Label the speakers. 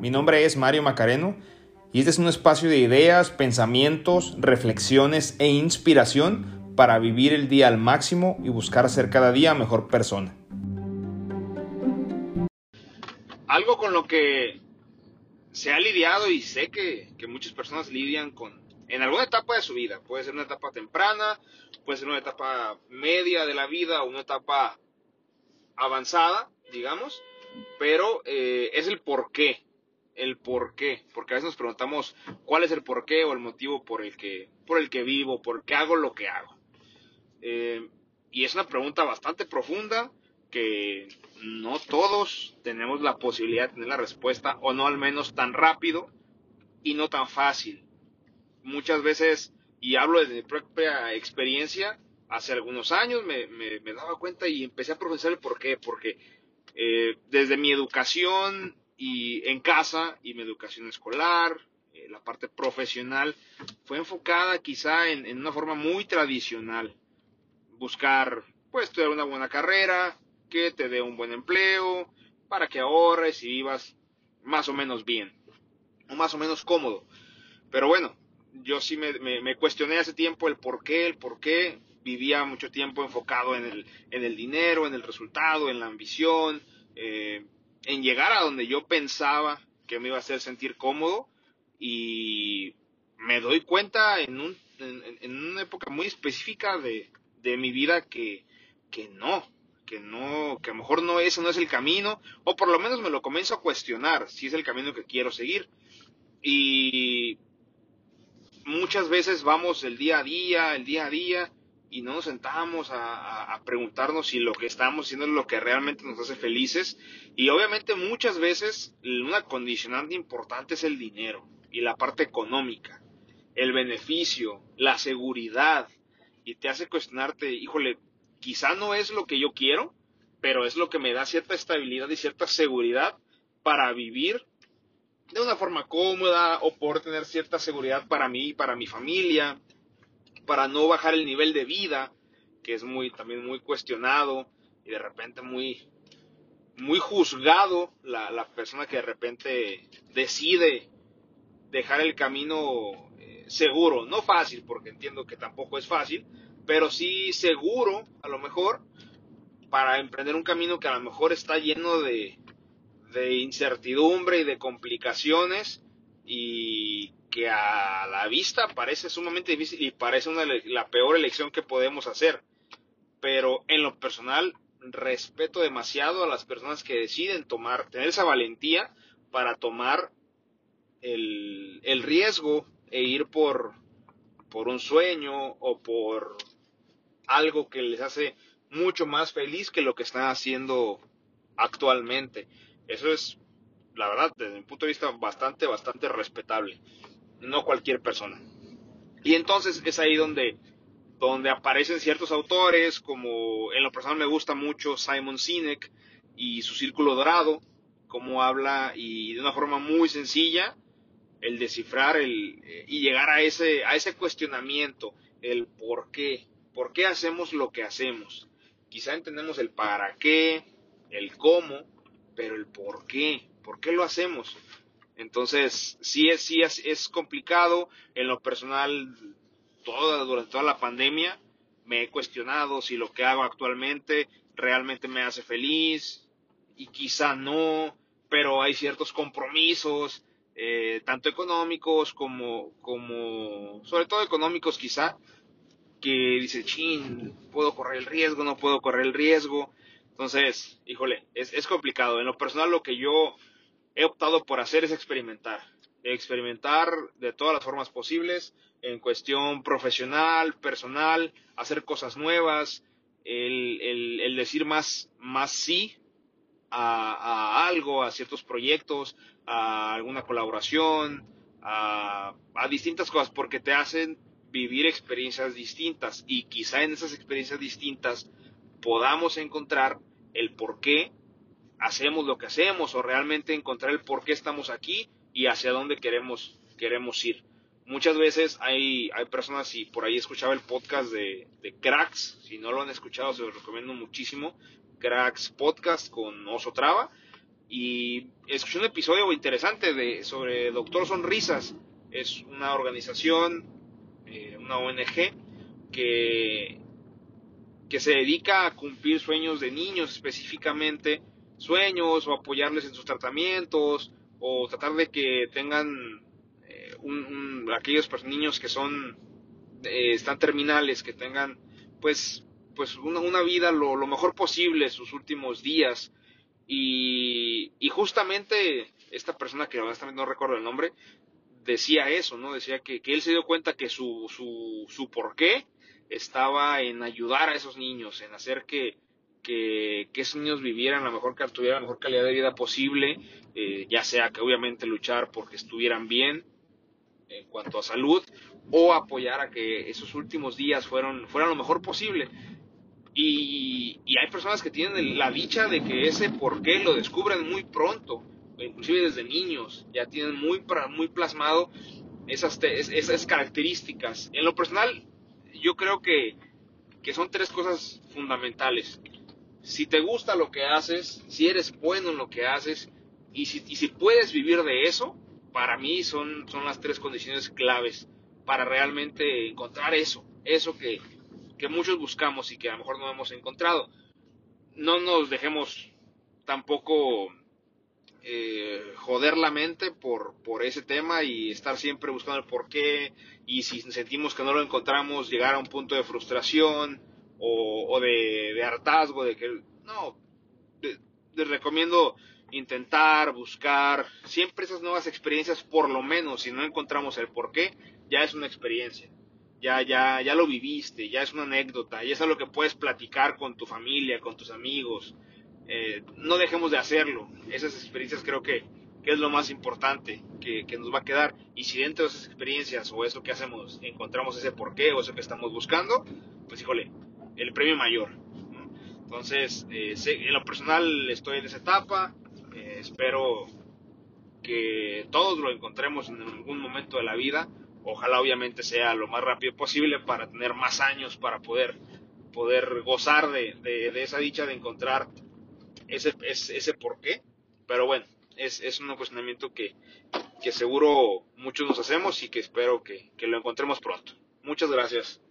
Speaker 1: mi nombre es Mario Macareno y este es un espacio de ideas, pensamientos, reflexiones e inspiración para vivir el día al máximo y buscar ser cada día mejor persona. Algo con lo que se ha lidiado y sé que, que muchas personas lidian con en alguna etapa de su vida, puede ser una etapa temprana, puede ser una etapa media de la vida una etapa avanzada, digamos, pero eh, es el por qué, el por qué, porque a veces nos preguntamos cuál es el por qué o el motivo por el que, por el que vivo, por qué hago lo que hago. Eh, y es una pregunta bastante profunda que no todos tenemos la posibilidad de tener la respuesta, o no al menos tan rápido y no tan fácil. Muchas veces, y hablo desde mi propia experiencia, hace algunos años me, me, daba cuenta y empecé a profesar el por qué, porque eh, desde mi educación y en casa y mi educación escolar, eh, la parte profesional, fue enfocada quizá en, una forma muy tradicional. Buscar, pues, estudiar una buena carrera, que te dé un buen empleo, para que ahorres y vivas más o menos bien, o más o menos cómodo. Pero bueno, yo sí me, me cuestioné hace tiempo el por qué, el por qué, vivía mucho tiempo enfocado en el, en el dinero, en el resultado, en la ambición, eh, en llegar a donde yo pensaba que me iba a hacer sentir cómodo y me doy cuenta en, un, en, una época muy específica de, de mi vida que, que no, que no, que a lo mejor no ese no es el camino, o por lo menos me lo comienzo a cuestionar si es el camino que quiero seguir. Y muchas veces vamos el día a día, el día a día, y no nos sentamos a, preguntarnos si lo que estamos haciendo es lo que realmente nos hace felices. Y obviamente muchas veces una condicionante importante es el dinero y la parte económica, el beneficio, la seguridad. Y te hace cuestionarte, híjole, quizá no es lo que yo quiero, pero es lo que me da cierta estabilidad y cierta seguridad para vivir de una forma cómoda o por tener cierta seguridad para mí y para mi familia para no bajar el nivel de vida, que es muy también muy cuestionado y de repente muy muy juzgado la, persona que de repente decide dejar el camino eh, seguro, no fácil, porque entiendo que tampoco es fácil, pero sí seguro, a lo mejor, para emprender un camino que a lo mejor está lleno de, de incertidumbre y de complicaciones y que a la vista parece sumamente difícil y parece una, la peor elección que podemos hacer. Pero en lo personal respeto demasiado a las personas que deciden tomar, tener esa valentía para tomar el, el riesgo e ir por, por un sueño o por algo que les hace mucho más feliz que lo que están haciendo actualmente. Eso es, la verdad, desde mi punto de vista, bastante, bastante respetable no cualquier persona. Y entonces es ahí donde, donde aparecen ciertos autores, como en lo personal me gusta mucho Simon Sinek y su Círculo Dorado, como habla y de una forma muy sencilla el descifrar el, eh, y llegar a ese, a ese cuestionamiento, el por qué, por qué hacemos lo que hacemos. Quizá entendemos el para qué, el cómo, pero el por qué, por qué lo hacemos. Entonces, sí es, sí es, complicado. En lo personal, toda, durante toda la pandemia, me he cuestionado si lo que hago actualmente realmente me hace feliz y quizá no, pero hay ciertos compromisos, eh, tanto económicos como, como, sobre todo económicos quizá, que dice, chin, puedo correr el riesgo, no puedo correr el riesgo. Entonces, híjole, es, es complicado. En lo personal, lo que yo he optado por hacer es experimentar. Experimentar de todas las formas posibles, en cuestión profesional, personal, hacer cosas nuevas, el, decir más, más sí a, algo, a ciertos proyectos, a alguna colaboración, a, a distintas cosas, porque te hacen vivir experiencias distintas y quizá en esas experiencias distintas podamos encontrar el por qué hacemos lo que hacemos o realmente encontrar el por qué estamos aquí y hacia dónde queremos, queremos ir. Muchas veces hay, hay personas, y por ahí escuchaba el podcast de, de Cracks, si no lo han escuchado se los recomiendo muchísimo, Cracks Podcast con Oso Traba, y escuché un episodio interesante de, sobre Doctor Sonrisas. Es una organización, eh, una ONG, que, que se dedica a cumplir sueños de niños específicamente, sueños o apoyarles en sus tratamientos o tratar de que tengan eh, aquellos niños que son eh, están terminales, que tengan pues pues una, una vida lo, lo, mejor posible sus últimos días y, justamente esta persona, que honestamente no recuerdo el nombre, decía eso, ¿no? Decía que, él se dio cuenta que su, su, su porqué estaba en ayudar a esos niños, en hacer que, que, esos niños vivieran la mejor, tuvieran la mejor calidad de vida posible, eh, ya sea que obviamente luchar porque estuvieran bien en cuanto a salud, o apoyar a que esos últimos días fueron, fueran lo mejor posible. Y, hay personas que tienen la dicha de que ese por qué lo descubren muy pronto, inclusive desde niños, ya tienen muy, muy plasmado esas, esas características. En lo personal, yo creo que, que son tres cosas fundamentales. Si te gusta lo que haces, si eres bueno en lo que haces y si, puedes vivir de eso, para mí son, las tres condiciones claves para realmente encontrar eso, eso que, muchos buscamos y que a lo mejor no hemos encontrado. No nos dejemos tampoco eh, joder la mente por, por ese tema y estar siempre buscando el por qué y si sentimos que no lo encontramos llegar a un punto de frustración o, de, hartazgo de que no les recomiendo intentar buscar siempre esas nuevas experiencias por lo menos si no encontramos el por qué ya es una experiencia ya, ya, ya lo viviste, ya es una anécdota, ya es algo que puedes platicar con tu familia, con tus amigos. Eh, no dejemos de hacerlo. Esas experiencias creo que, es lo más importante que, nos va a quedar. Y si dentro de esas experiencias o eso que hacemos encontramos ese porqué o eso que estamos buscando, pues híjole, el premio mayor. Entonces, eh, en lo personal estoy en esa etapa. Eh, espero que todos lo encontremos en algún momento de la vida Ojalá obviamente sea lo más rápido posible para tener más años para poder, poder gozar de, esa dicha de encontrar ese, ese, ese porqué. Pero bueno, es, es un cuestionamiento que, que seguro muchos nos hacemos y que espero que, que lo encontremos pronto. Muchas gracias.